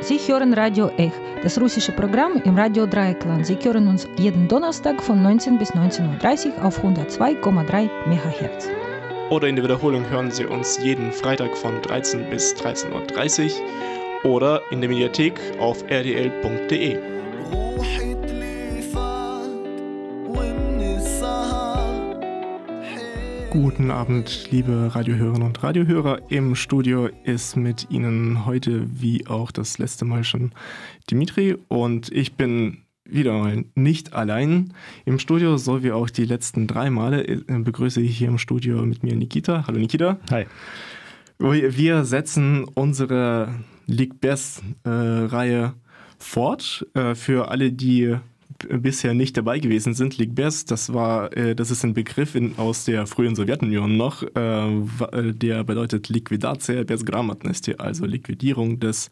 Sie hören Radio Ech, das russische Programm im Radio Dreieckland. Sie hören uns jeden Donnerstag von 19 bis 19.30 Uhr auf 102,3 MHz. Oder in der Wiederholung hören Sie uns jeden Freitag von 13 bis 13.30 Uhr oder in der Mediathek auf rdl.de. Guten Abend, liebe Radiohörerinnen und Radiohörer. Im Studio ist mit Ihnen heute, wie auch das letzte Mal schon, Dimitri. Und ich bin wieder mal nicht allein im Studio, so wie auch die letzten drei Male. Äh, begrüße ich hier im Studio mit mir Nikita. Hallo Nikita. Hi. Wir setzen unsere League Best-Reihe äh, fort. Äh, für alle, die bisher nicht dabei gewesen sind, Ligbers, das war, äh, das ist ein Begriff in, aus der frühen Sowjetunion noch, äh, äh der bedeutet Liquidatia bez grammatnosti, also Liquidierung des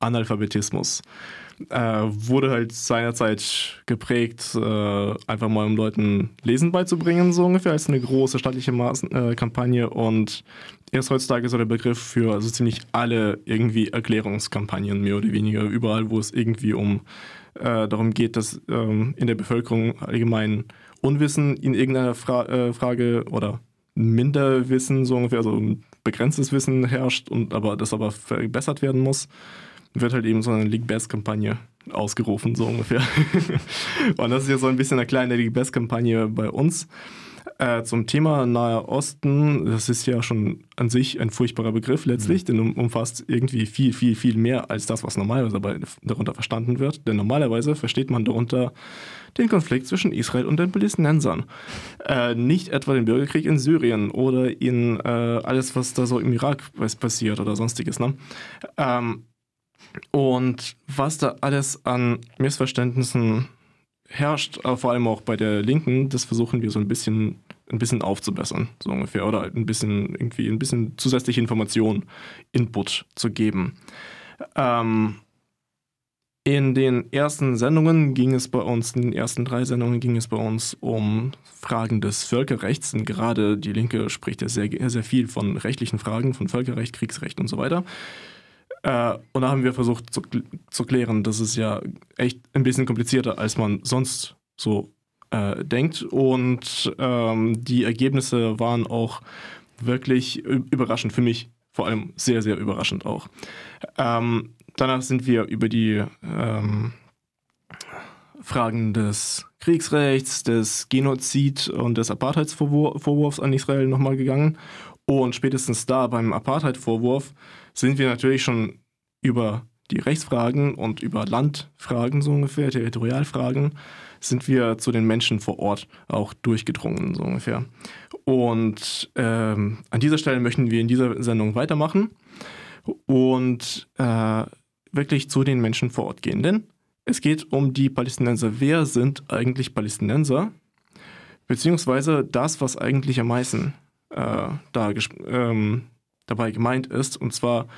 Analphabetismus. Äh, wurde halt seinerzeit geprägt, äh, einfach mal um Leuten Lesen beizubringen, so ungefähr, als eine große staatliche Maßen, äh, Kampagne und erst heutzutage so der Begriff für also ziemlich alle irgendwie Erklärungskampagnen, mehr oder weniger, überall, wo es irgendwie um äh, darum geht, dass ähm, in der Bevölkerung allgemein Unwissen in irgendeiner Fra äh, Frage oder Minderwissen so ungefähr, also begrenztes Wissen herrscht und aber das aber verbessert werden muss, wird halt eben so eine League Best Kampagne ausgerufen, so ungefähr. und das ist ja so ein bisschen eine kleine League Best Kampagne bei uns. Äh, zum Thema Nahe Osten, das ist ja schon an sich ein furchtbarer Begriff letztlich, mhm. denn um, umfasst irgendwie viel, viel, viel mehr als das, was normalerweise darunter verstanden wird. Denn normalerweise versteht man darunter den Konflikt zwischen Israel und den Palästinensern. Äh, nicht etwa den Bürgerkrieg in Syrien oder in äh, alles, was da so im Irak passiert oder sonstiges. Ne? Ähm, und was da alles an Missverständnissen herrscht, vor allem auch bei der Linken, das versuchen wir so ein bisschen, ein bisschen aufzubessern, so ungefähr, oder ein bisschen irgendwie ein bisschen zusätzliche Information, Input zu geben. Ähm, in den ersten Sendungen ging es bei uns, in den ersten drei Sendungen ging es bei uns um Fragen des Völkerrechts. Und gerade die Linke spricht ja sehr, sehr viel von rechtlichen Fragen, von Völkerrecht, Kriegsrecht und so weiter. Äh, und da haben wir versucht zu, zu klären, dass es ja echt ein bisschen komplizierter, als man sonst so äh, denkt. Und ähm, die Ergebnisse waren auch wirklich überraschend für mich, vor allem sehr, sehr überraschend auch. Ähm, danach sind wir über die ähm, Fragen des Kriegsrechts, des Genozid und des Apartheidsvorwurfs an Israel nochmal gegangen. Und spätestens da beim Apartheid-Vorwurf sind wir natürlich schon über die Rechtsfragen und über Landfragen so ungefähr, Territorialfragen, sind wir zu den Menschen vor Ort auch durchgedrungen so ungefähr. Und ähm, an dieser Stelle möchten wir in dieser Sendung weitermachen und äh, wirklich zu den Menschen vor Ort gehen. Denn es geht um die Palästinenser. Wer sind eigentlich Palästinenser? Beziehungsweise das, was eigentlich am meisten äh, da ähm, dabei gemeint ist, und zwar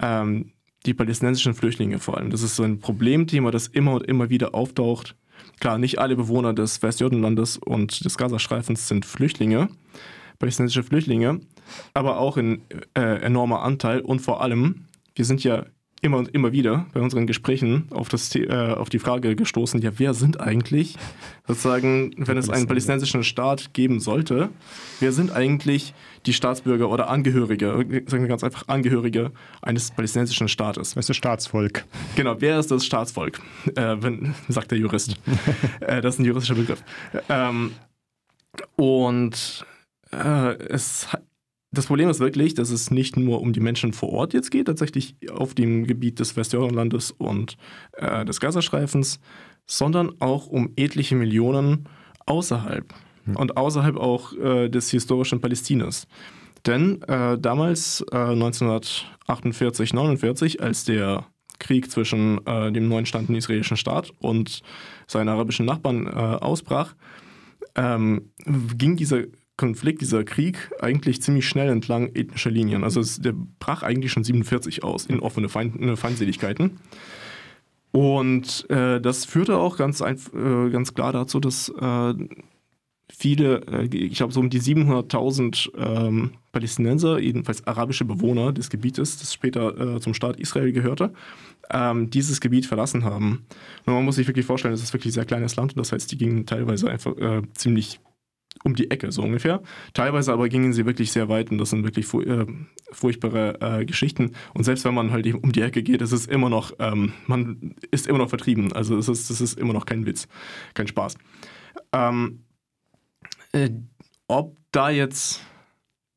ähm, die palästinensischen Flüchtlinge vor allem. Das ist so ein Problemthema, das immer und immer wieder auftaucht. Klar, nicht alle Bewohner des Westjordanlandes und des Gazastreifens sind Flüchtlinge, palästinensische Flüchtlinge, aber auch ein äh, enormer Anteil und vor allem, wir sind ja immer und immer wieder bei unseren Gesprächen auf, das, äh, auf die Frage gestoßen, ja, wer sind eigentlich, sozusagen, wenn es einen palästinensischen Staat geben sollte, wer sind eigentlich die Staatsbürger oder Angehörige, sagen wir ganz einfach Angehörige eines palästinensischen Staates? Wer ist das Staatsvolk? Genau, wer ist das Staatsvolk? Äh, wenn, sagt der Jurist. äh, das ist ein juristischer Begriff. Ähm, und äh, es das Problem ist wirklich, dass es nicht nur um die Menschen vor Ort jetzt geht, tatsächlich auf dem Gebiet des Westjordanlandes und äh, des Gazastreifens, sondern auch um etliche Millionen außerhalb mhm. und außerhalb auch äh, des historischen Palästinas. Denn äh, damals, 1948, äh, 49, als der Krieg zwischen äh, dem neu entstandenen israelischen Staat und seinen arabischen Nachbarn äh, ausbrach, ähm, ging dieser Konflikt, dieser Krieg eigentlich ziemlich schnell entlang ethnischer Linien. Also es, der brach eigentlich schon 47 aus in offene Feind, Feindseligkeiten. Und äh, das führte auch ganz, ein, äh, ganz klar dazu, dass äh, viele, äh, ich glaube so um die 700.000 ähm, Palästinenser, jedenfalls arabische Bewohner des Gebietes, das später äh, zum Staat Israel gehörte, ähm, dieses Gebiet verlassen haben. Und man muss sich wirklich vorstellen, das ist wirklich ein sehr kleines Land und das heißt, die gingen teilweise einfach äh, ziemlich um die Ecke, so ungefähr. Teilweise aber gingen sie wirklich sehr weit und das sind wirklich äh, furchtbare äh, Geschichten. Und selbst wenn man halt um die Ecke geht, ist es immer noch, ähm, man ist immer noch vertrieben. Also es ist, es ist immer noch kein Witz, kein Spaß. Ähm, äh, ob da jetzt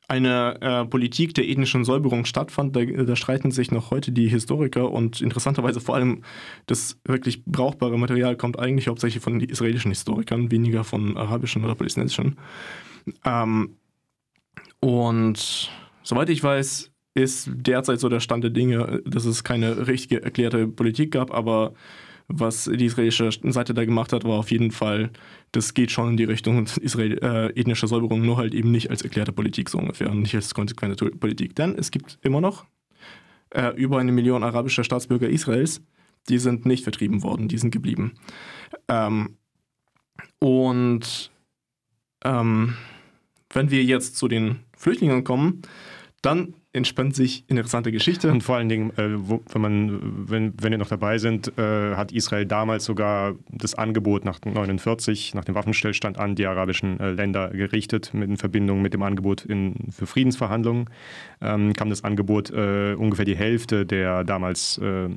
eine äh, Politik der ethnischen Säuberung stattfand, da, da, streiten sich noch heute die Historiker und interessanterweise vor allem das wirklich brauchbare Material kommt eigentlich hauptsächlich von den israelischen Historikern, weniger von arabischen oder palästinensischen. Ähm, und soweit ich weiß, ist derzeit so der Stand der Dinge, dass es keine richtige erklärte Politik gab, aber was die israelische Seite da gemacht hat, war auf jeden Fall, das geht schon in die Richtung Israel, äh, ethnischer Säuberung, nur halt eben nicht als erklärte Politik so ungefähr und nicht als konsequente Politik. Denn es gibt immer noch äh, über eine Million arabischer Staatsbürger Israels, die sind nicht vertrieben worden, die sind geblieben. Ähm, und ähm, wenn wir jetzt zu den Flüchtlingen kommen, dann entspannt sich interessante Geschichte. Und vor allen Dingen, äh, wo, wenn, man, wenn, wenn wir noch dabei sind, äh, hat Israel damals sogar das Angebot nach 49, nach dem Waffenstillstand an die arabischen äh, Länder gerichtet, mit in Verbindung mit dem Angebot in, für Friedensverhandlungen. Ähm, kam das Angebot, äh, ungefähr die Hälfte der damals äh,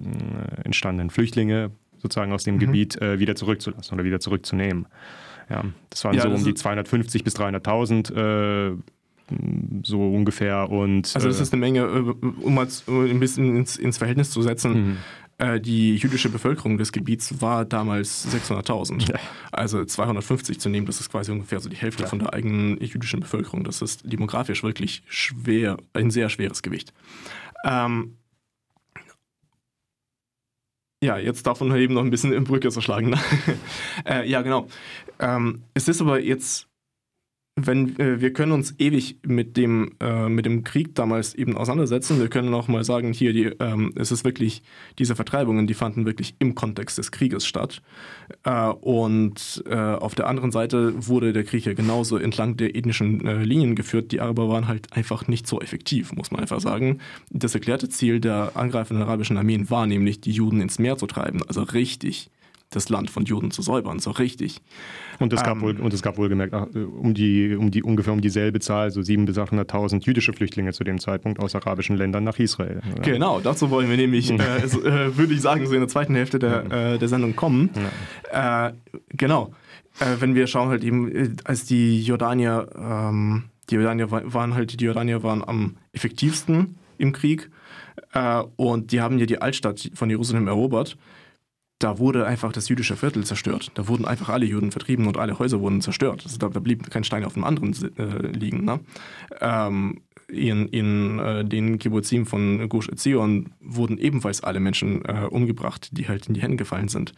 entstandenen Flüchtlinge sozusagen aus dem mhm. Gebiet äh, wieder zurückzulassen oder wieder zurückzunehmen. Ja, das waren ja, so das um die 250 bis 300.000 so ungefähr. Und, also das äh, ist eine Menge, äh, um mal ein bisschen ins, ins Verhältnis zu setzen. Mhm. Äh, die jüdische Bevölkerung des Gebiets war damals 600.000. Ja. Also 250 zu nehmen, das ist quasi ungefähr so die Hälfte ja. von der eigenen jüdischen Bevölkerung. Das ist demografisch wirklich schwer, ein sehr schweres Gewicht. Ähm, ja, jetzt davon eben noch ein bisschen in Brücke zu schlagen. Ne? äh, ja, genau. Ähm, es ist aber jetzt wenn äh, wir können uns ewig mit dem, äh, mit dem Krieg damals eben auseinandersetzen. Wir können auch mal sagen, hier, die, ähm, es ist wirklich, diese Vertreibungen, die fanden wirklich im Kontext des Krieges statt. Äh, und äh, auf der anderen Seite wurde der Krieg ja genauso entlang der ethnischen äh, Linien geführt. Die Araber waren halt einfach nicht so effektiv, muss man einfach sagen. Das erklärte Ziel der angreifenden arabischen Armeen war nämlich, die Juden ins Meer zu treiben, also richtig das Land von Juden zu säubern, so richtig. Und es gab, ähm, wohl, und es gab wohlgemerkt äh, um die, um die, ungefähr um dieselbe Zahl, so 700.000 bis 800.000 jüdische Flüchtlinge zu dem Zeitpunkt aus arabischen Ländern nach Israel. Oder? Genau, dazu wollen wir nämlich, mhm. äh, äh, würde ich sagen, so in der zweiten Hälfte der, mhm. äh, der Sendung kommen. Ja. Äh, genau, äh, wenn wir schauen halt eben, als die Jordanier, ähm, die Jordanier waren halt, die Jordanier waren am effektivsten im Krieg und die haben ja die Altstadt von Jerusalem erobert da wurde einfach das jüdische Viertel zerstört. Da wurden einfach alle Juden vertrieben und alle Häuser wurden zerstört. Also da, da, blieb kein Stein auf dem anderen äh, liegen. Ne? Ähm, in, in äh, den Kibbutzim von Gush Etzion wurden ebenfalls alle Menschen äh, umgebracht, die halt in die Hände gefallen sind.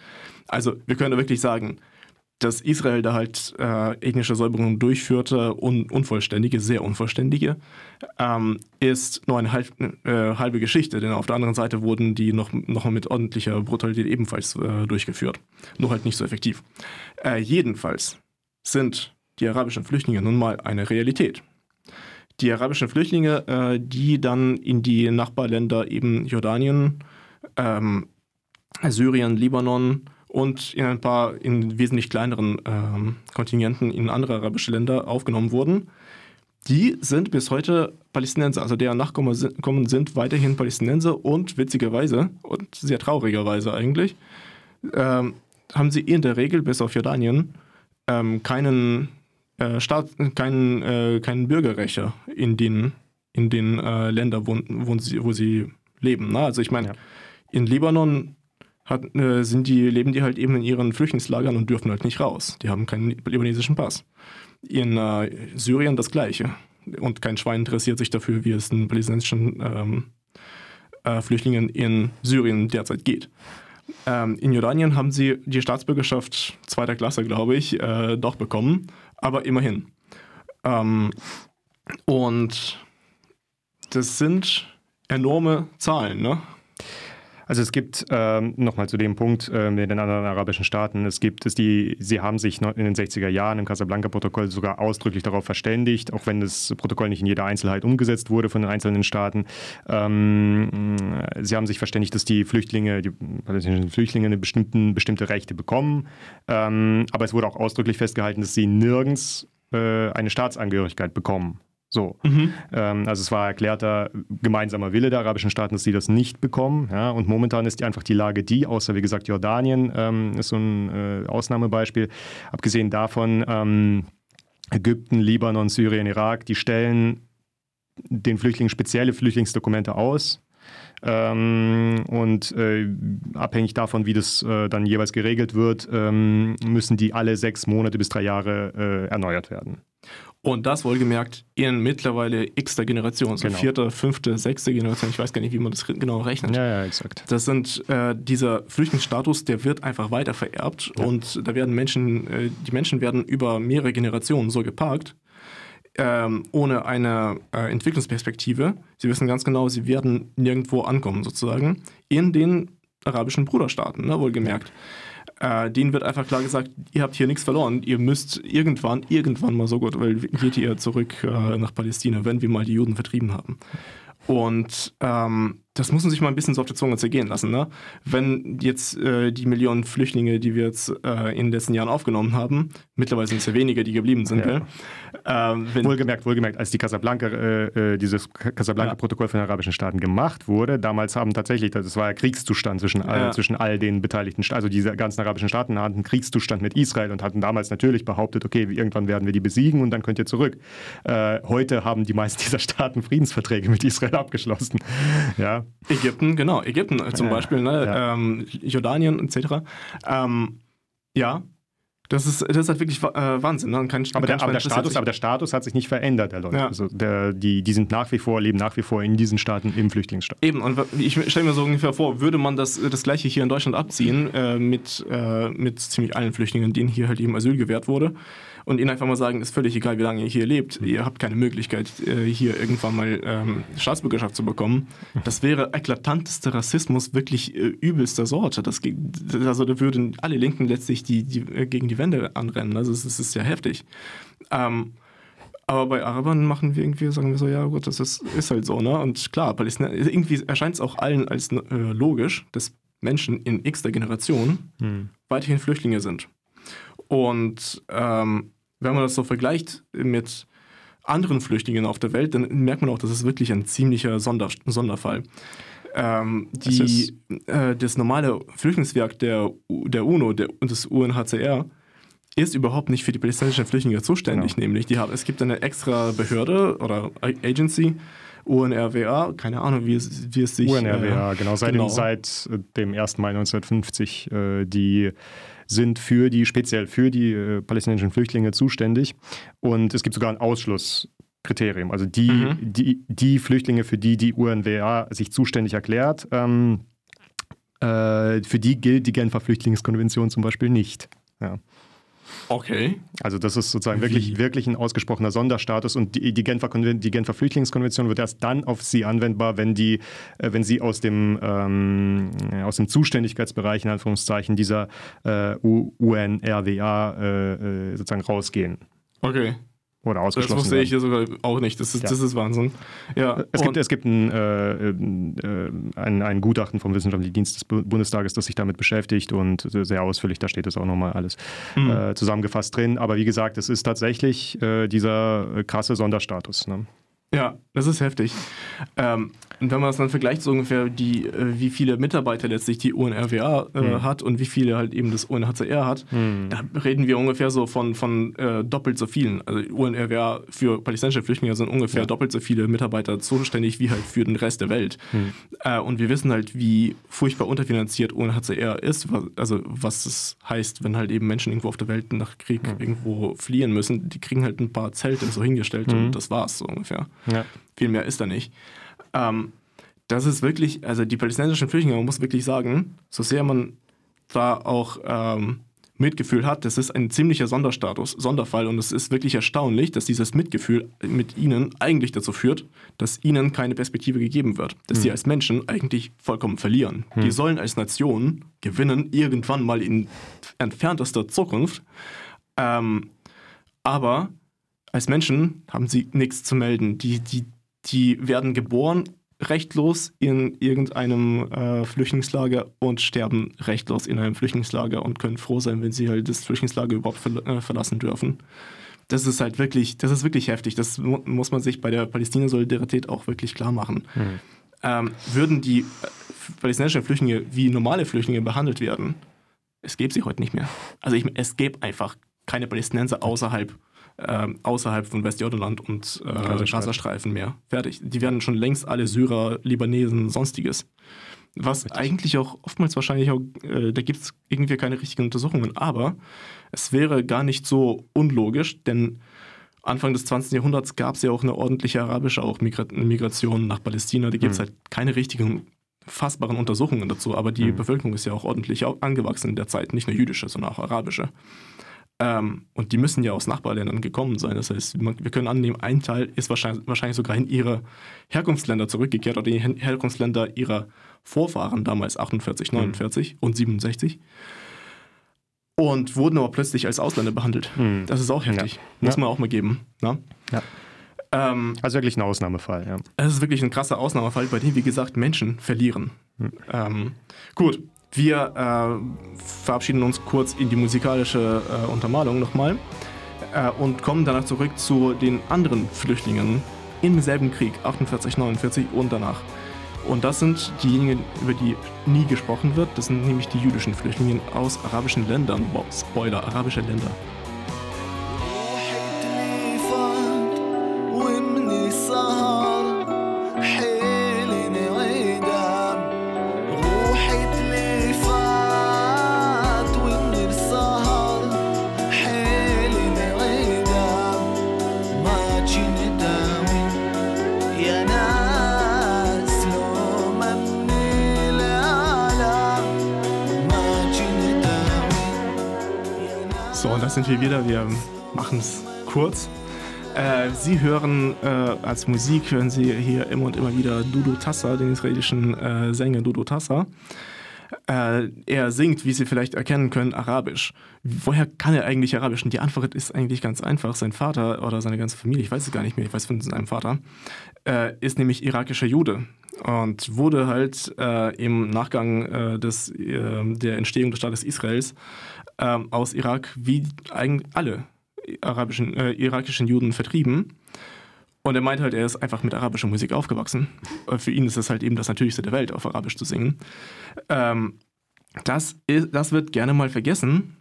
Also wir können wirklich sagen, dass Israel da halt äh, ethnische Säuberungen durchführte, un unvollständige, sehr unvollständige, ähm, ist nur eine halb, äh, halbe Geschichte, denn auf der anderen Seite wurden die noch, noch mit ordentlicher Brutalität ebenfalls äh, durchgeführt. Nur halt nicht so effektiv. Äh, jedenfalls sind die arabischen Flüchtlinge nun mal eine Realität. Die arabischen Flüchtlinge, äh, die dann in die Nachbarländer eben Jordanien, ähm, Syrien, Libanon, und in ein paar in wesentlich kleineren ähm, Kontingenten in andere arabische Länder aufgenommen wurden. Die sind bis heute Palästinenser, also deren Nachkommen sind weiterhin Palästinenser und witzigerweise und sehr traurigerweise eigentlich, ähm, haben sie in der Regel bis auf Jordanien ähm, keinen, äh, Staat, keinen, äh, keinen Bürgerrechte in den, in den äh, Ländern, wo, wo, sie, wo sie leben. Ne? Also ich meine, ja. in Libanon hat, äh, sind die, leben die halt eben in ihren Flüchtlingslagern und dürfen halt nicht raus. Die haben keinen libanesischen Pass. In äh, Syrien das Gleiche. Und kein Schwein interessiert sich dafür, wie es den palästinensischen ähm, äh, Flüchtlingen in Syrien derzeit geht. Ähm, in Jordanien haben sie die Staatsbürgerschaft zweiter Klasse, glaube ich, äh, doch bekommen, aber immerhin. Ähm, und das sind enorme Zahlen, ne? Also es gibt ähm, nochmal zu dem Punkt äh, mit den anderen arabischen Staaten, es gibt es die, sie haben sich in den 60er Jahren im Casablanca-Protokoll sogar ausdrücklich darauf verständigt, auch wenn das Protokoll nicht in jeder Einzelheit umgesetzt wurde von den einzelnen Staaten. Ähm, sie haben sich verständigt, dass die Flüchtlinge, die palästinensischen Flüchtlinge eine bestimmten, bestimmte Rechte bekommen. Ähm, aber es wurde auch ausdrücklich festgehalten, dass sie nirgends äh, eine Staatsangehörigkeit bekommen. So. Mhm. Ähm, also es war erklärter gemeinsamer Wille der arabischen Staaten, dass sie das nicht bekommen. Ja? Und momentan ist die einfach die Lage die, außer wie gesagt Jordanien ähm, ist so ein äh, Ausnahmebeispiel. Abgesehen davon ähm, Ägypten, Libanon, Syrien, Irak, die stellen den Flüchtlingen spezielle Flüchtlingsdokumente aus. Ähm, und äh, abhängig davon, wie das äh, dann jeweils geregelt wird, ähm, müssen die alle sechs Monate bis drei Jahre äh, erneuert werden. Und das wohlgemerkt in mittlerweile x-ter Generation, so genau. vierte, fünfte, sechste Generation, ich weiß gar nicht, wie man das genau rechnet. Ja, ja, exakt. Das sind, äh, dieser Flüchtlingsstatus, der wird einfach weiter vererbt ja. und da werden Menschen, äh, die Menschen werden über mehrere Generationen so geparkt, ähm, ohne eine äh, Entwicklungsperspektive. Sie wissen ganz genau, sie werden nirgendwo ankommen, sozusagen, in den arabischen Bruderstaaten, ne, wohlgemerkt. Ja. Äh, denen wird einfach klar gesagt, ihr habt hier nichts verloren, ihr müsst irgendwann, irgendwann mal so gut, weil geht ihr zurück äh, nach Palästina, wenn wir mal die Juden vertrieben haben. Und ähm, das muss man sich mal ein bisschen so auf der Zunge zergehen lassen. Ne? Wenn jetzt äh, die Millionen Flüchtlinge, die wir jetzt äh, in den letzten Jahren aufgenommen haben, mittlerweile sind es ja weniger, die geblieben sind. Ja. Ähm, wohlgemerkt, wohlgemerkt, als die Casablanca, äh, äh dieses Casablanca-Protokoll von den arabischen Staaten gemacht wurde, damals haben tatsächlich, das war ja Kriegszustand zwischen, all, ja. zwischen all den beteiligten Staaten, also diese ganzen arabischen Staaten hatten Kriegszustand mit Israel und hatten damals natürlich behauptet, okay, irgendwann werden wir die besiegen und dann könnt ihr zurück. Äh, heute haben die meisten dieser Staaten Friedensverträge mit Israel abgeschlossen. Ja. Ägypten, genau, Ägypten zum ja, Beispiel, ne? Ja. Ähm, Jordanien etc. Ähm, ja, das ist, das ist halt wirklich äh, Wahnsinn. Ne? Kein, aber, der, aber, der Status, aber der Status hat sich nicht verändert, der Leute. Ja. Also der, die, die sind nach wie vor, leben nach wie vor in diesen Staaten im Flüchtlingsstaat. Eben, und ich stelle mir so ungefähr vor, würde man das, das gleiche hier in Deutschland abziehen, äh, mit, äh, mit ziemlich allen Flüchtlingen, denen hier halt eben Asyl gewährt wurde, und ihnen einfach mal sagen, ist völlig egal, wie lange ihr hier lebt, ihr habt keine Möglichkeit, äh, hier irgendwann mal ähm, Staatsbürgerschaft zu bekommen. Das wäre eklatantester Rassismus wirklich äh, übelster Sorte. Das, also da würden alle Linken letztlich die, die, äh, gegen die Wände anrennen. Also es, ist ja heftig. Ähm, aber bei Arabern machen wir irgendwie, sagen wir so, ja gut, das ist, ist halt so, ne? Und klar, Palästina, irgendwie erscheint es auch allen als äh, logisch, dass Menschen in x der Generation hm. weiterhin Flüchtlinge sind. Und ähm, wenn man das so vergleicht mit anderen Flüchtlingen auf der Welt, dann merkt man auch, das ist wirklich ein ziemlicher Sonder Sonderfall. Ähm, die, äh, das normale Flüchtlingswerk der, der UNO der, und des UNHCR ist überhaupt nicht für die palästinensischen Flüchtlinge zuständig, genau. nämlich die haben, es gibt eine extra Behörde oder Agency, UNRWA, keine Ahnung, wie es, wie es sich... UNRWA, äh, genau, seit, genau. Dem, seit dem 1. Mai 1950, äh, die sind für die, speziell für die äh, palästinensischen Flüchtlinge zuständig. Und es gibt sogar ein Ausschlusskriterium. Also die, mhm. die, die Flüchtlinge, für die die UNWA sich zuständig erklärt, ähm, äh, für die gilt die Genfer Flüchtlingskonvention zum Beispiel nicht. Ja. Okay. Also das ist sozusagen wirklich, wirklich ein ausgesprochener Sonderstatus und die, die, Genfer, die Genfer Flüchtlingskonvention wird erst dann auf sie anwendbar, wenn, die, äh, wenn sie aus dem, ähm, aus dem Zuständigkeitsbereich in Anführungszeichen dieser äh, UNRWA äh, äh, sozusagen rausgehen. Okay. Oder ausgeschlossen. Das wusste ich hier sogar auch nicht. Das ist, ja. das ist Wahnsinn. Ja. Es, gibt, es gibt ein, äh, äh, ein, ein, Gutachten vom Wissenschaftlichen Dienst des Bundestages, das sich damit beschäftigt und sehr ausführlich, da steht es auch nochmal alles mhm. äh, zusammengefasst drin. Aber wie gesagt, es ist tatsächlich äh, dieser krasse Sonderstatus. Ne? Ja, das ist heftig. Ähm, und wenn man es dann vergleicht, so ungefähr, die, äh, wie viele Mitarbeiter letztlich die UNRWA äh, mhm. hat und wie viele halt eben das UNHCR hat, mhm. da reden wir ungefähr so von, von äh, doppelt so vielen. Also UNRWA für palästinensische Flüchtlinge sind ungefähr ja. doppelt so viele Mitarbeiter zuständig wie halt für den Rest der Welt. Mhm. Und wir wissen halt, wie furchtbar unterfinanziert UNHCR ist, was, also was es heißt, wenn halt eben Menschen irgendwo auf der Welt nach Krieg mhm. irgendwo fliehen müssen. Die kriegen halt ein paar Zelte so hingestellt und mhm. das war's so ungefähr. Ja. Viel mehr ist da nicht. Ähm, das ist wirklich, also die palästinensischen Flüchtlinge, man muss wirklich sagen, so sehr man da auch ähm, Mitgefühl hat, das ist ein ziemlicher Sonderstatus, Sonderfall und es ist wirklich erstaunlich, dass dieses Mitgefühl mit ihnen eigentlich dazu führt, dass ihnen keine Perspektive gegeben wird, dass hm. sie als Menschen eigentlich vollkommen verlieren. Hm. Die sollen als Nation gewinnen, irgendwann mal in entferntester Zukunft, ähm, aber als Menschen haben sie nichts zu melden. Die, die, die werden geboren rechtlos in irgendeinem äh, Flüchtlingslager und sterben rechtlos in einem Flüchtlingslager und können froh sein, wenn sie halt das Flüchtlingslager überhaupt ver äh, verlassen dürfen. Das ist halt wirklich, das ist wirklich heftig. Das mu muss man sich bei der Palästina-Solidarität auch wirklich klar machen. Mhm. Ähm, würden die äh, palästinensischen Flüchtlinge wie normale Flüchtlinge behandelt werden, es gäbe sie heute nicht mehr. Also ich, es gäbe einfach keine Palästinenser außerhalb äh, außerhalb von Westjordanland und äh, Gazastreifen mehr. Fertig. Die werden schon längst alle Syrer, Libanesen, sonstiges. Was Richtig. eigentlich auch oftmals wahrscheinlich auch, äh, da gibt es irgendwie keine richtigen Untersuchungen, aber es wäre gar nicht so unlogisch, denn Anfang des 20. Jahrhunderts gab es ja auch eine ordentliche arabische auch Migra Migration nach Palästina. Da gibt es mhm. halt keine richtigen fassbaren Untersuchungen dazu, aber die mhm. Bevölkerung ist ja auch ordentlich angewachsen in der Zeit, nicht nur jüdische, sondern auch arabische. Ähm, und die müssen ja aus Nachbarländern gekommen sein. Das heißt, wir können annehmen, ein Teil ist wahrscheinlich, wahrscheinlich sogar in ihre Herkunftsländer zurückgekehrt oder in die Herkunftsländer ihrer Vorfahren damals 48, 49 mhm. und 67 und wurden aber plötzlich als Ausländer behandelt. Mhm. Das ist auch heftig. Ja. Muss man auch mal geben. Ne? Ja. Ähm, also wirklich ein Ausnahmefall, ja. Es ist wirklich ein krasser Ausnahmefall, bei dem, wie gesagt, Menschen verlieren. Mhm. Ähm, gut, wir äh, verabschieden uns kurz in die musikalische äh, Untermalung nochmal äh, und kommen danach zurück zu den anderen Flüchtlingen im selben Krieg, 48, 49 und danach. Und das sind diejenigen, über die nie gesprochen wird. Das sind nämlich die jüdischen Flüchtlinge aus arabischen Ländern. Wow, Spoiler, arabische Länder. Sind wir wieder. Wir machen es kurz. Äh, Sie hören äh, als Musik, hören Sie hier immer und immer wieder Dudu Tassa, den israelischen äh, Sänger Dudu Tassa. Äh, er singt, wie Sie vielleicht erkennen können, Arabisch. Woher kann er eigentlich Arabisch? Und die Antwort ist eigentlich ganz einfach. Sein Vater oder seine ganze Familie, ich weiß es gar nicht mehr, ich weiß von seinem Vater, äh, ist nämlich irakischer Jude und wurde halt äh, im Nachgang des, der Entstehung des Staates Israels ähm, aus Irak wie eigentlich alle arabischen, äh, irakischen Juden vertrieben. Und er meint halt, er ist einfach mit arabischer Musik aufgewachsen. Für ihn ist es halt eben das Natürlichste der Welt, auf Arabisch zu singen. Ähm, das, ist, das wird gerne mal vergessen,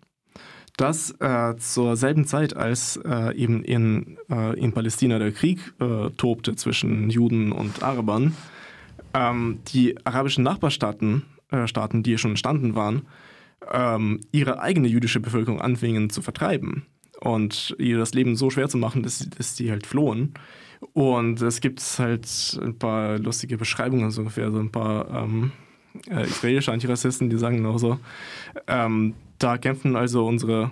dass äh, zur selben Zeit, als äh, eben in, äh, in Palästina der Krieg äh, tobte zwischen Juden und Arabern, ähm, die arabischen Nachbarstaaten, äh, Staaten, die schon entstanden waren, ähm, ihre eigene jüdische Bevölkerung anfingen zu vertreiben und ihr das Leben so schwer zu machen, dass sie, dass sie halt flohen. Und es gibt halt ein paar lustige Beschreibungen, so ungefähr, so ein paar ähm, äh, israelische Antirassisten, die sagen auch so, ähm, da kämpfen also unsere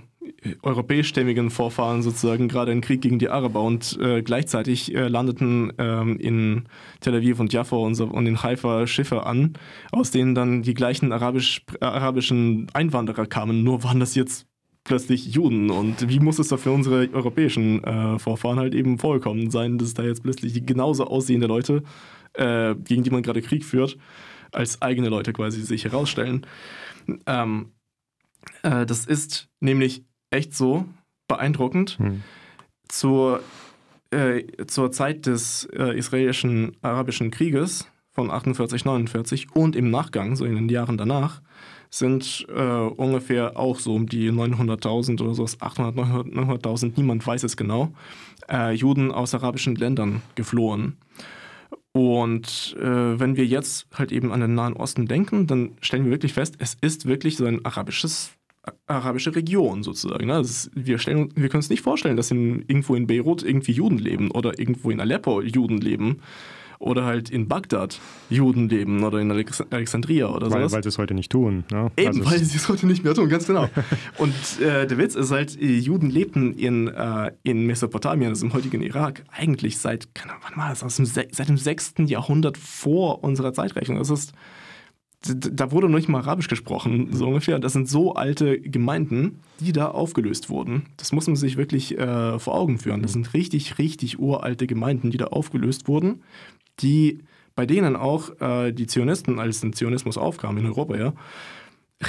europäischstämmigen Vorfahren sozusagen gerade einen Krieg gegen die Araber und äh, gleichzeitig äh, landeten ähm, in Tel Aviv und Jaffa und, so, und in Haifa Schiffe an, aus denen dann die gleichen arabisch, äh, arabischen Einwanderer kamen, nur waren das jetzt plötzlich Juden und wie muss es da für unsere europäischen äh, Vorfahren halt eben vollkommen sein, dass da jetzt plötzlich genauso aussehende Leute, äh, gegen die man gerade Krieg führt, als eigene Leute quasi sich herausstellen. Ähm, äh, das ist nämlich echt so beeindruckend. Hm. Zur, äh, zur Zeit des äh, israelischen arabischen Krieges von 48, 49 und im Nachgang, so in den Jahren danach, sind äh, ungefähr auch so um die 900.000 oder so, 800, 900.000, niemand weiß es genau, äh, Juden aus arabischen Ländern geflohen. Und äh, wenn wir jetzt halt eben an den Nahen Osten denken, dann stellen wir wirklich fest, es ist wirklich so ein arabisches arabische Region sozusagen. Ne? Ist, wir, stellen, wir können uns nicht vorstellen, dass in, irgendwo in Beirut irgendwie Juden leben oder irgendwo in Aleppo Juden leben oder halt in Bagdad Juden leben oder in Alex Alexandria oder weil, sowas. Weil sie es heute nicht tun. Ne? Eben, also weil sie es heute nicht mehr tun, ganz genau. Und äh, der Witz ist halt, Juden lebten in, äh, in Mesopotamien, also im heutigen Irak, eigentlich seit, keine Ahnung, wann war das, aus dem, seit dem 6. Jahrhundert vor unserer Zeitrechnung. Das ist da wurde noch nicht mal Arabisch gesprochen, so ungefähr. Das sind so alte Gemeinden, die da aufgelöst wurden. Das muss man sich wirklich äh, vor Augen führen. Das sind richtig, richtig uralte Gemeinden, die da aufgelöst wurden, die bei denen auch äh, die Zionisten, als der Zionismus aufkam in Europa, ja,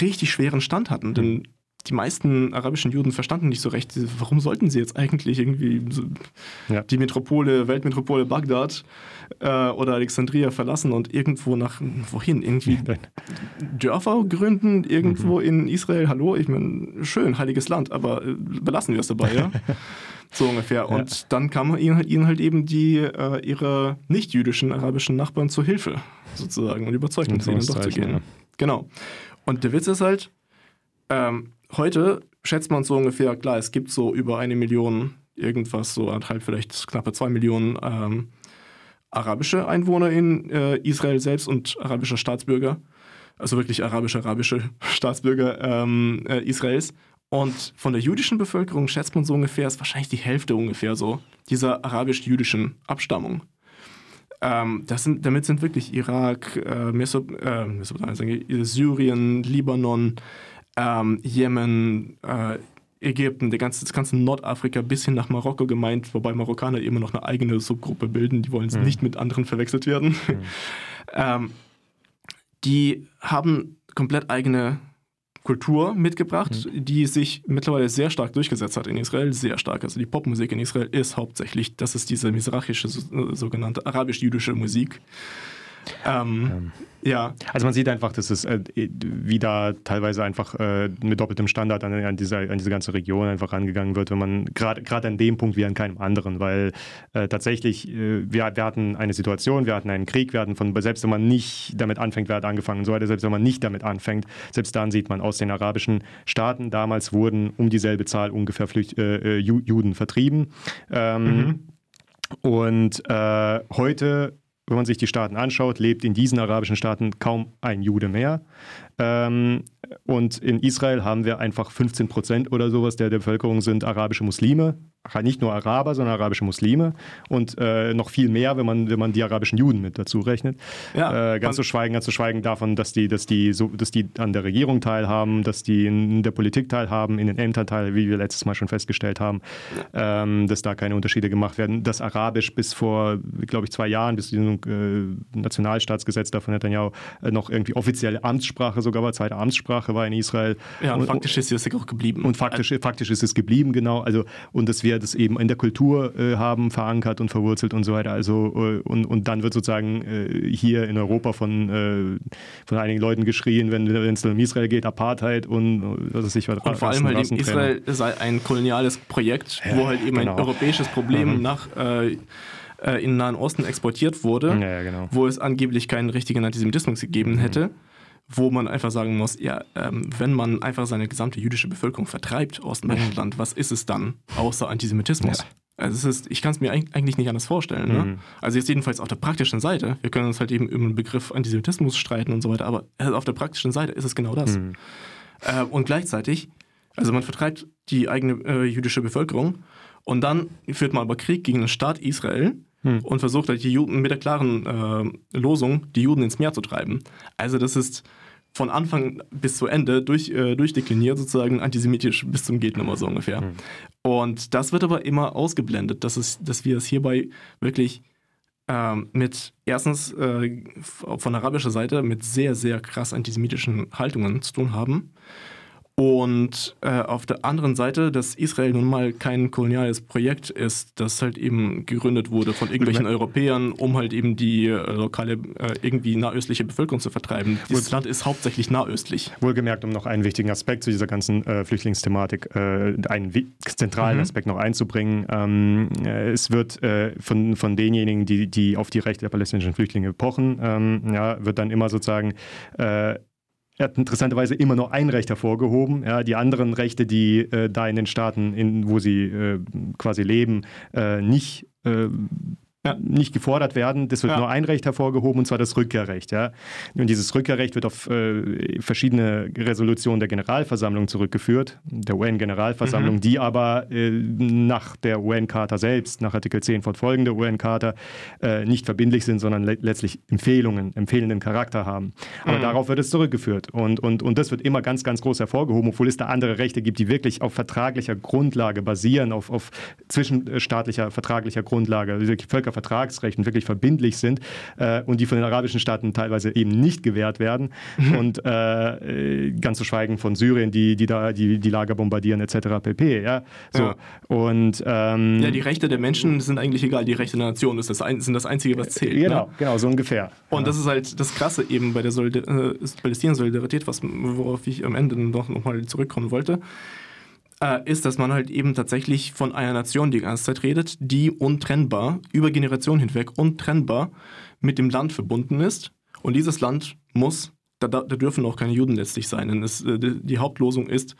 richtig schweren Stand hatten. Denn die meisten arabischen Juden verstanden nicht so recht, warum sollten sie jetzt eigentlich irgendwie so ja. die Metropole, Weltmetropole Bagdad äh, oder Alexandria verlassen und irgendwo nach, wohin, irgendwie Dörfer gründen, irgendwo mhm. in Israel, hallo, ich meine, schön, heiliges Land, aber äh, belassen wir es dabei, ja? so ungefähr. Und ja. dann kamen ihnen, ihnen halt eben die, äh, ihre nicht-jüdischen arabischen Nachbarn zur Hilfe, sozusagen, und überzeugten sie, ihnen doch zu gehen. Ja. Genau. Und der Witz ist halt, ähm, heute schätzt man so ungefähr, klar, es gibt so über eine Million, irgendwas, so anderthalb, vielleicht knappe zwei Millionen ähm, arabische Einwohner in äh, Israel selbst und arabische Staatsbürger. Also wirklich arabische, arabische Staatsbürger ähm, äh, Israels. Und von der jüdischen Bevölkerung schätzt man so ungefähr, ist wahrscheinlich die Hälfte ungefähr so, dieser arabisch-jüdischen Abstammung. Ähm, sind, damit sind wirklich Irak, äh, Mesop äh, Syrien, Libanon, ähm, Jemen, äh, Ägypten, der ganze, das ganze Nordafrika bis hin nach Marokko gemeint, wobei Marokkaner immer noch eine eigene Subgruppe bilden, die wollen mhm. nicht mit anderen verwechselt werden. Mhm. ähm, die haben komplett eigene Kultur mitgebracht, mhm. die sich mittlerweile sehr stark durchgesetzt hat in Israel, sehr stark. Also die Popmusik in Israel ist hauptsächlich, das ist diese misrachische, sogenannte arabisch-jüdische Musik. Ähm, ja. Also man sieht einfach, dass es äh, wie da teilweise einfach äh, mit doppeltem Standard an, an, diese, an diese ganze Region einfach rangegangen wird, wenn man gerade an dem Punkt wie an keinem anderen, weil äh, tatsächlich äh, wir, wir hatten eine Situation, wir hatten einen Krieg, wir hatten von, selbst wenn man nicht damit anfängt, wer hat angefangen und so weiter, selbst wenn man nicht damit anfängt, selbst dann sieht man aus den arabischen Staaten, damals wurden um dieselbe Zahl ungefähr Flücht, äh, äh, Juden vertrieben. Ähm, mhm. Und heute wenn man sich die Staaten anschaut, lebt in diesen arabischen Staaten kaum ein Jude mehr. Ähm, und in Israel haben wir einfach 15 Prozent oder sowas der, der Bevölkerung sind arabische Muslime nicht nur Araber, sondern arabische Muslime und äh, noch viel mehr, wenn man, wenn man die arabischen Juden mit dazu rechnet. Ja, äh, ganz zu schweigen, ganz zu schweigen davon, dass die, dass die so, dass die an der Regierung teilhaben, dass die in der Politik teilhaben, in den Ämtern teil, wie wir letztes Mal schon festgestellt haben, ähm, dass da keine Unterschiede gemacht werden. Dass Arabisch bis vor, glaube ich, zwei Jahren, bis zum äh, Nationalstaatsgesetz davon Netanyahu äh, noch irgendwie offizielle Amtssprache sogar war, zweite Amtssprache war in Israel. Ja, und, und faktisch ist es auch geblieben. Und faktisch, faktisch ist es geblieben, genau. Also, und dass wir das eben in der Kultur äh, haben verankert und verwurzelt und so weiter. Also äh, und, und dann wird sozusagen äh, hier in Europa von, äh, von einigen Leuten geschrien, wenn es um Israel geht, Apartheid und äh, was weiß ich was. Und vor allem halt eben Israel sei ein koloniales Projekt, ja, wo halt eben genau. ein europäisches Problem mhm. nach äh, in den Nahen Osten exportiert wurde, ja, ja, genau. wo es angeblich keinen richtigen Antisemitismus gegeben mhm. Wo man einfach sagen muss, ja, ähm, wenn man einfach seine gesamte jüdische Bevölkerung vertreibt aus dem Land, was ist es dann außer Antisemitismus? Ja. Also ist, ich kann es mir eigentlich nicht anders vorstellen. Ne? Mhm. Also jetzt jedenfalls auf der praktischen Seite. Wir können uns halt eben über den Begriff Antisemitismus streiten und so weiter, aber auf der praktischen Seite ist es genau das. Mhm. Äh, und gleichzeitig, also man vertreibt die eigene äh, jüdische Bevölkerung und dann führt man aber Krieg gegen den Staat Israel hm. und versucht halt die Juden mit der klaren äh, Losung, die Juden ins Meer zu treiben. Also das ist von Anfang bis zu Ende durch, äh, durchdekliniert, sozusagen antisemitisch bis zum Gehtnummer so ungefähr. Hm. Und das wird aber immer ausgeblendet, dass, es, dass wir es hierbei wirklich ähm, mit erstens äh, von arabischer Seite mit sehr, sehr krass antisemitischen Haltungen zu tun haben und äh, auf der anderen Seite, dass Israel nun mal kein koloniales Projekt ist, das halt eben gegründet wurde von irgendwelchen Europäern, um halt eben die äh, lokale, äh, irgendwie nahöstliche Bevölkerung zu vertreiben. Dieses Land ist hauptsächlich nahöstlich. Wohlgemerkt, um noch einen wichtigen Aspekt zu dieser ganzen äh, Flüchtlingsthematik, äh, einen zentralen mhm. Aspekt noch einzubringen. Ähm, äh, es wird von, von denjenigen, die, die auf die Rechte der palästinensischen Flüchtlinge pochen, ähm, ja, wird dann immer sozusagen er hat interessanterweise immer nur ein Recht hervorgehoben. Ja, die anderen Rechte, die äh, da in den Staaten, in, wo sie äh, quasi leben, äh, nicht äh, ja. nicht gefordert werden. Das wird ja. nur ein Recht hervorgehoben, und zwar das Rückkehrrecht. Ja? Und dieses Rückkehrrecht wird auf äh, verschiedene Resolutionen der Generalversammlung zurückgeführt, der UN-Generalversammlung, mhm. die aber äh, nach der UN-Charta selbst, nach Artikel 10 fortfolgende UN-Charta, äh, nicht verbindlich sind, sondern le letztlich Empfehlungen, empfehlenden Charakter haben. Aber mhm. darauf wird es zurückgeführt. Und, und, und das wird immer ganz, ganz groß hervorgehoben, obwohl es da andere Rechte gibt, die wirklich auf vertraglicher Grundlage basieren, auf, auf zwischenstaatlicher, vertraglicher Grundlage, also wirklich Völkervertragsrecht und wirklich verbindlich sind äh, und die von den arabischen Staaten teilweise eben nicht gewährt werden. Mhm. Und äh, ganz zu schweigen von Syrien, die, die da die, die Lager bombardieren, etc. pp. Ja? So. Ja. Und, ähm, ja, die Rechte der Menschen sind eigentlich egal, die Rechte der Nation ist das, ein, sind das Einzige, was zählt. Genau, ne? genau, so ungefähr. Und ja. das ist halt das Krasse eben bei der äh, Palästinensolidarität, worauf ich am Ende noch, noch mal zurückkommen wollte äh, ist, dass man halt eben tatsächlich von einer Nation die ganze Zeit redet, die untrennbar, über Generationen hinweg untrennbar mit dem Land verbunden ist. Und dieses Land muss, da, da dürfen auch keine Juden letztlich sein. Denn es, äh, die Hauptlosung ist,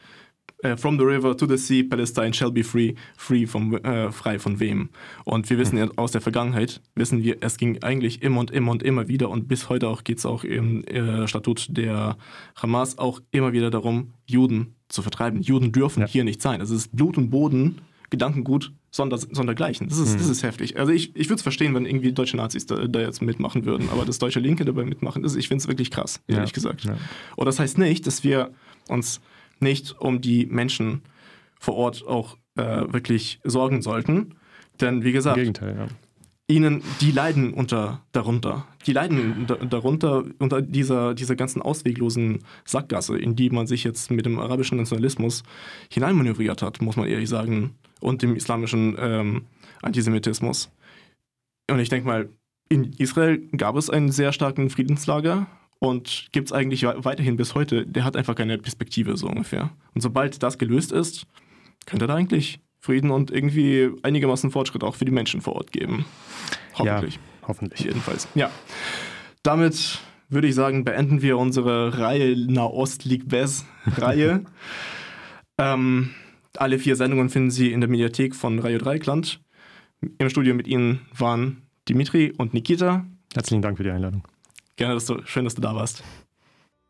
Uh, from the river to the sea, Palestine shall be free, free vom, äh, frei von wem. Und wir wissen ja aus der Vergangenheit, wissen wir, es ging eigentlich immer und immer und immer wieder und bis heute auch geht es auch im äh, Statut der Hamas auch immer wieder darum, Juden zu vertreiben. Juden dürfen ja. hier nicht sein. Es ist Blut und Boden, Gedankengut, sonder, sondergleichen. Das ist, mhm. das ist heftig. Also ich, ich würde es verstehen, wenn irgendwie deutsche Nazis da, da, jetzt mitmachen würden, aber das deutsche Linke dabei mitmachen, das, ich finde es wirklich krass, ehrlich ja. gesagt. Ja. Und das heißt nicht, dass wir uns nicht um die Menschen vor Ort auch äh, wirklich sorgen sollten. Denn wie gesagt, Im Gegenteil, ja ihnen, die leiden unter, darunter. Die leiden darunter unter dieser, dieser ganzen ausweglosen Sackgasse, in die man sich jetzt mit dem arabischen Nationalismus hineinmanövriert hat, muss man ehrlich sagen, und dem islamischen ähm, Antisemitismus. Und ich denke mal, in Israel gab es einen sehr starken Friedenslager und gibt es eigentlich weiterhin bis heute. Der hat einfach keine Perspektive, so ungefähr. Und sobald das gelöst ist, könnte da eigentlich Frieden und irgendwie einigermaßen Fortschritt auch für die Menschen vor Ort geben. Hoffentlich. Ja, hoffentlich. Jedenfalls. Ja. Damit würde ich sagen, beenden wir unsere Reihe Nahost League Best Reihe. ähm, alle vier Sendungen finden Sie in der Mediathek von Radio Dreikland. Im Studio mit Ihnen waren Dimitri und Nikita. Herzlichen Dank für die Einladung. Gerne, dass du, schön, dass du da warst.